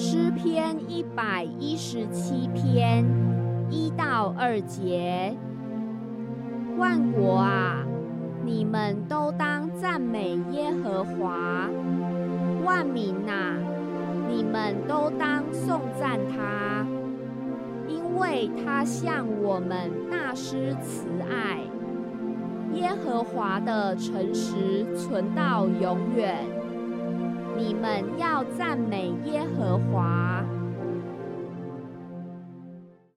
诗篇一百一十七篇一到二节，万国啊，你们都当赞美耶和华；万民呐，你们都当颂赞他，因为他向我们大施慈爱。耶和华的诚实存到永远。你们要赞美耶和华。